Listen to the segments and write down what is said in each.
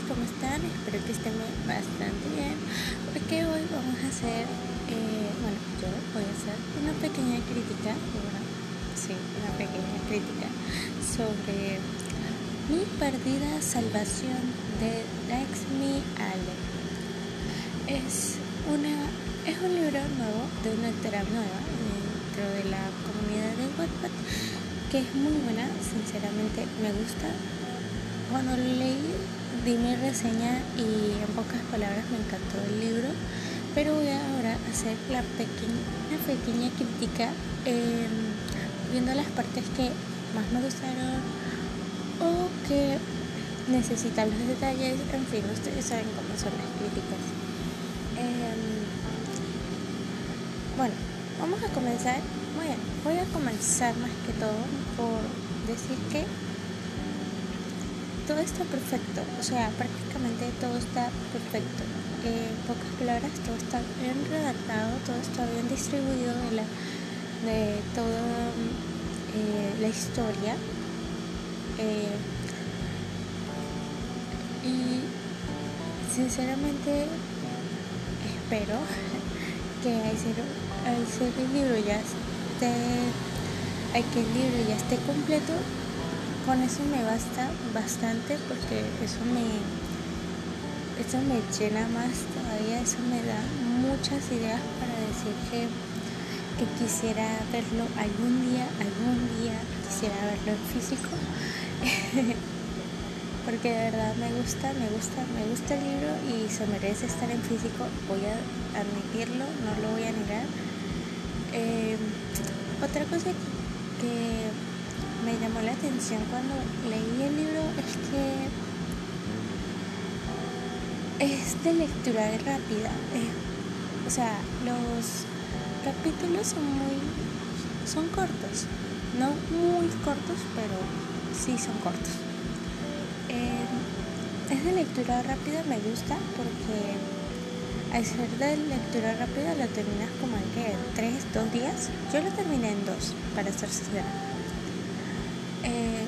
¿cómo están? Espero que estén bastante bien porque hoy vamos a hacer, eh, bueno, yo voy a hacer una pequeña crítica, bueno, sí, una pequeña crítica sobre Mi perdida salvación de Me Ale. Es, una, es un libro nuevo de una autora nueva dentro de la comunidad de Wattpad que es muy buena, sinceramente me gusta cuando leí di mi reseña y en pocas palabras me encantó el libro, pero voy ahora a hacer la pequeña, pequeña crítica viendo las partes que más me gustaron o que necesitan los detalles, en fin, ustedes saben cómo son las críticas. Em, bueno, vamos a comenzar. Muy voy a comenzar más que todo por decir que todo está perfecto, o sea, prácticamente todo está perfecto. en pocas palabras, todo está bien redactado, todo está bien distribuido de, la, de toda eh, la historia. Eh, y sinceramente espero que al ser, el libro ya esté, que el libro ya esté completo, con eso me basta bastante porque eso me, eso me llena más todavía, eso me da muchas ideas para decir que, que quisiera verlo algún día, algún día quisiera verlo en físico. porque de verdad me gusta, me gusta, me gusta el libro y se merece estar en físico, voy a admitirlo, no lo voy a negar. Eh, otra cosa que me llamó la atención cuando leí el libro es que es de lectura rápida. o sea, los capítulos son muy son cortos, no muy cortos, pero sí son cortos. Eh, es de lectura rápida, me gusta porque al ser de lectura rápida lo terminas como en que tres, dos días. Yo lo terminé en dos, para ser sincera. Eh,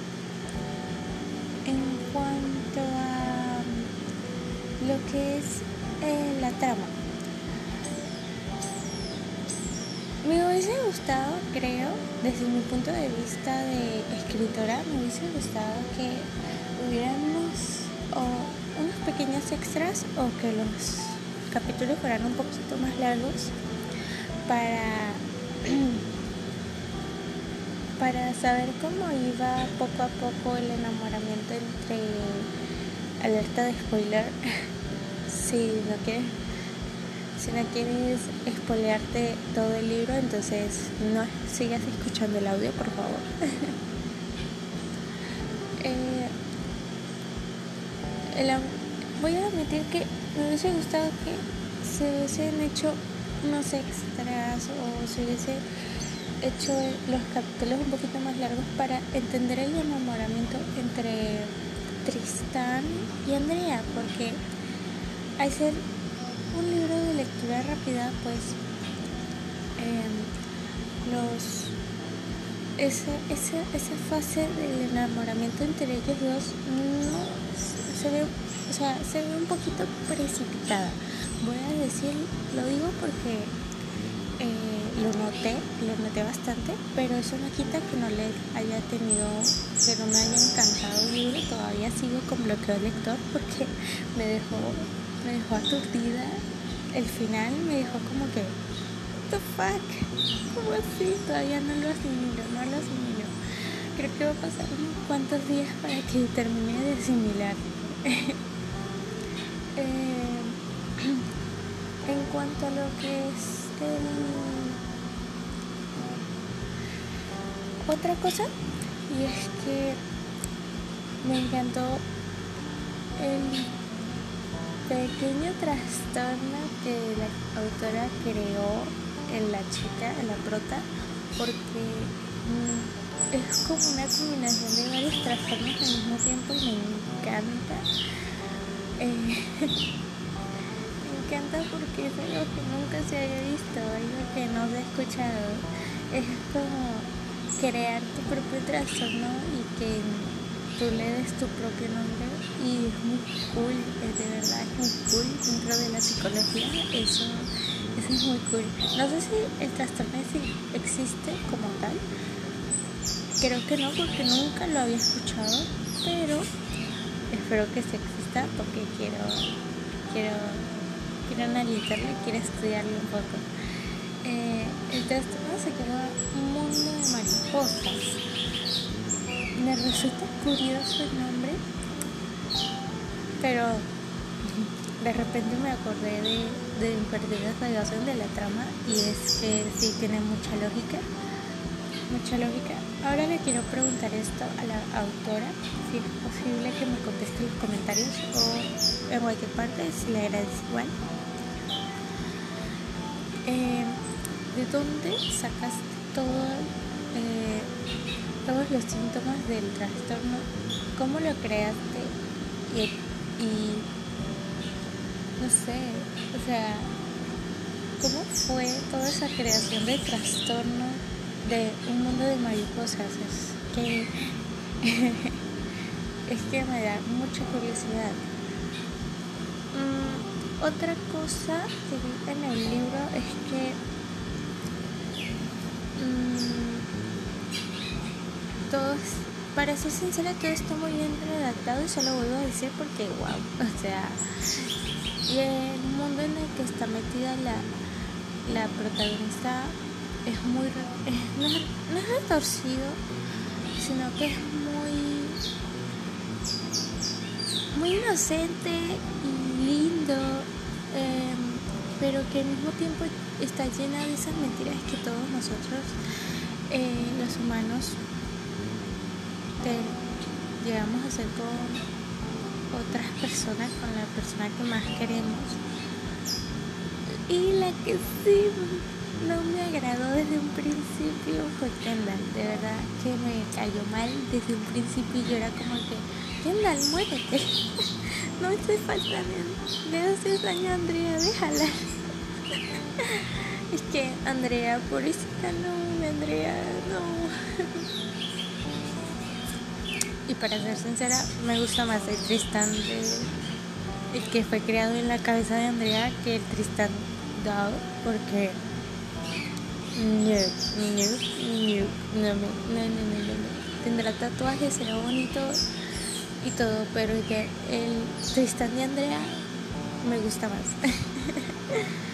en cuanto a lo que es eh, la trama, me hubiese gustado, creo, desde mi punto de vista de escritora, me hubiese gustado que hubiéramos unos pequeños extras o que los capítulos fueran un poquito más largos para para saber cómo iba poco a poco el enamoramiento entre alerta de spoiler. Si no quieres si no quieres spoilearte todo el libro entonces no sigas escuchando el audio por favor. Eh, voy a admitir que me hubiese gustado que se hubiesen hecho unos extras o se hubiese hecho los capítulos un poquito más largos para entender el enamoramiento entre Tristán y Andrea, porque al ser un libro de lectura rápida, pues em, los esa, esa, esa fase del enamoramiento entre ellos dos no se ve, o sea, se ve un poquito precipitada. Voy a decir, lo digo porque eh, lo noté, lo noté bastante, pero eso no quita que no le haya tenido, que no me haya encantado el libro, todavía sigo con bloqueo lector porque me dejó, me dejó aturdida. El final me dejó como que, what the fuck, ¿cómo así? Todavía no lo asimilo, no lo asimilo. Creo que va a pasar unos cuantos días para que termine de asimilar. eh, en cuanto a lo que es otra cosa y es que me encantó el pequeño trastorno que la autora creó en la chica, en la prota, porque mm, es como una combinación de varios trastornos al mismo tiempo y me encanta. Eh, me encanta porque es algo que nunca se haya visto, algo que no se ha escuchado. Es como crear tu propio trastorno y que tú lees tu propio nombre y es muy cool, de verdad es muy cool dentro de la psicología, eso, eso es muy cool. No sé si el trastorno existe como tal, creo que no porque nunca lo había escuchado, pero espero que se exista porque quiero, quiero, quiero analizarlo y quiero estudiarlo un poco. Eh, el trastorno se llama Mundo de Mariposas me resulta curioso el nombre, pero de repente me acordé de, de la radiación de la trama y es que sí tiene mucha lógica, mucha lógica. Ahora le quiero preguntar esto a la autora, si es posible que me conteste en los comentarios o en cualquier parte, si le agradezco igual. Eh, ¿De dónde sacaste todo eh, todos los síntomas del trastorno, cómo lo creaste y, no sé, o sea, cómo fue toda esa creación del trastorno de un mundo de mariposas. Es que, es que me da mucha curiosidad. Mm, otra cosa que vi en el libro es que para ser sincera, todo está muy bien redactado y solo vuelvo a decir porque, wow, o sea, y el mundo en el que está metida la, la protagonista es muy, no, es retorcido, sino que es muy, muy inocente y lindo, pero que al mismo tiempo está llena de esas mentiras que todos nosotros, eh, los humanos, llegamos a ser con otras personas, con la persona que más queremos. Y la que sí no me agradó desde un principio fue Kendall. De verdad que me cayó mal desde un principio y yo era como que, Kendall, muérete. no me estoy faltando. Le haces daño Andrea, déjala. Es que Andrea, pobrecita, no, Andrea, no. Y para ser sincera, me gusta más el Tristan el que fue creado en la cabeza de Andrea que el Tristan dado porque no, no, no, no, no, tendrá tatuajes, será bonito y todo, pero que el Tristan de Andrea me gusta más.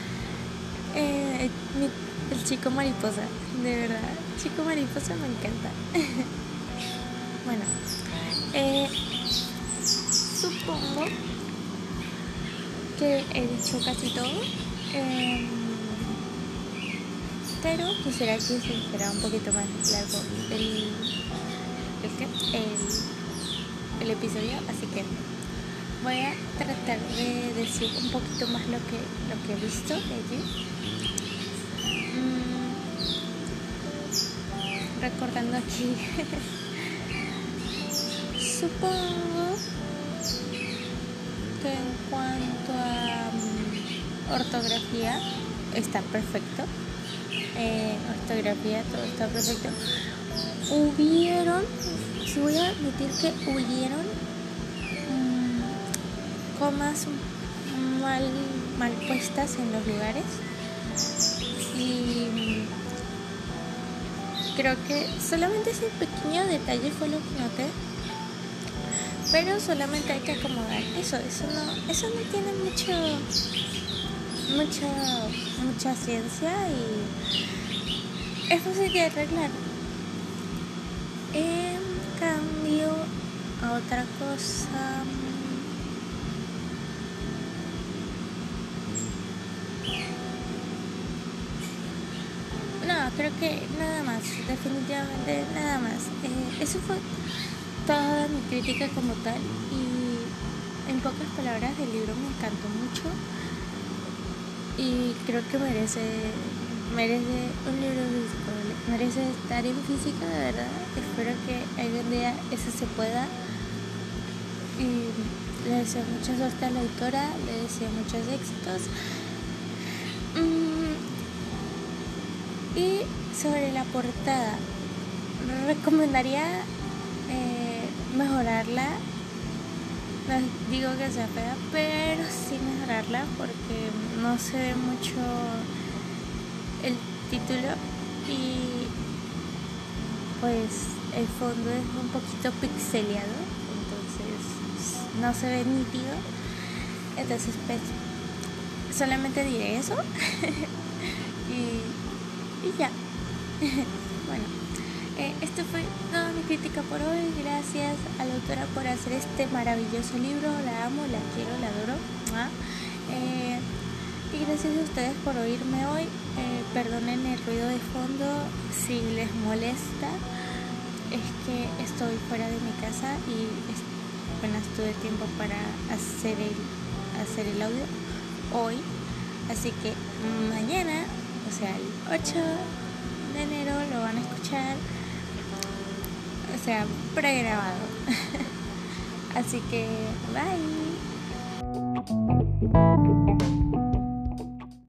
eh, el chico mariposa, de verdad, chico mariposa me encanta. bueno, eh, supongo que he dicho casi todo. Eh, pero quisiera que se fuera un poquito más largo el, el episodio, así que voy a tratar de decir un poquito más lo que, lo que he visto de allí. Mm, recordando aquí Supongo que en cuanto a mm, ortografía está perfecto. Eh, ortografía, todo está perfecto. Hubieron, si voy a admitir que hubieron comas mal, mal puestas en los lugares. Y mm, creo que solamente ese pequeño detalle fue lo que noté pero solamente hay que acomodar eso eso no eso no tiene mucho mucha mucha ciencia y es fácil de arreglar en cambio a otra cosa no creo que nada más definitivamente nada más eh, eso fue toda mi crítica como tal y en pocas palabras el libro me encantó mucho y creo que merece merece un libro físico, merece estar en física de verdad. Espero que algún día eso se pueda y le deseo mucha suerte a la autora, le deseo muchos éxitos. Mm, y sobre la portada, recomendaría mejorarla. No digo que sea fea, pero sí mejorarla porque no se ve mucho el título y pues el fondo es un poquito pixeleado, entonces no se ve nítido. Entonces pues solamente diré eso y ya. bueno, eh, esto fue toda mi crítica por hoy. Gracias a la autora por hacer este maravilloso libro. La amo, la quiero, la adoro. Eh, y gracias a ustedes por oírme hoy. Eh, perdonen el ruido de fondo si les molesta. Es que estoy fuera de mi casa y apenas tuve tiempo para hacer el, hacer el audio hoy. Así que mañana, o sea, el 8 de enero lo van a escuchar, o sea, pregrabado. Así que, bye.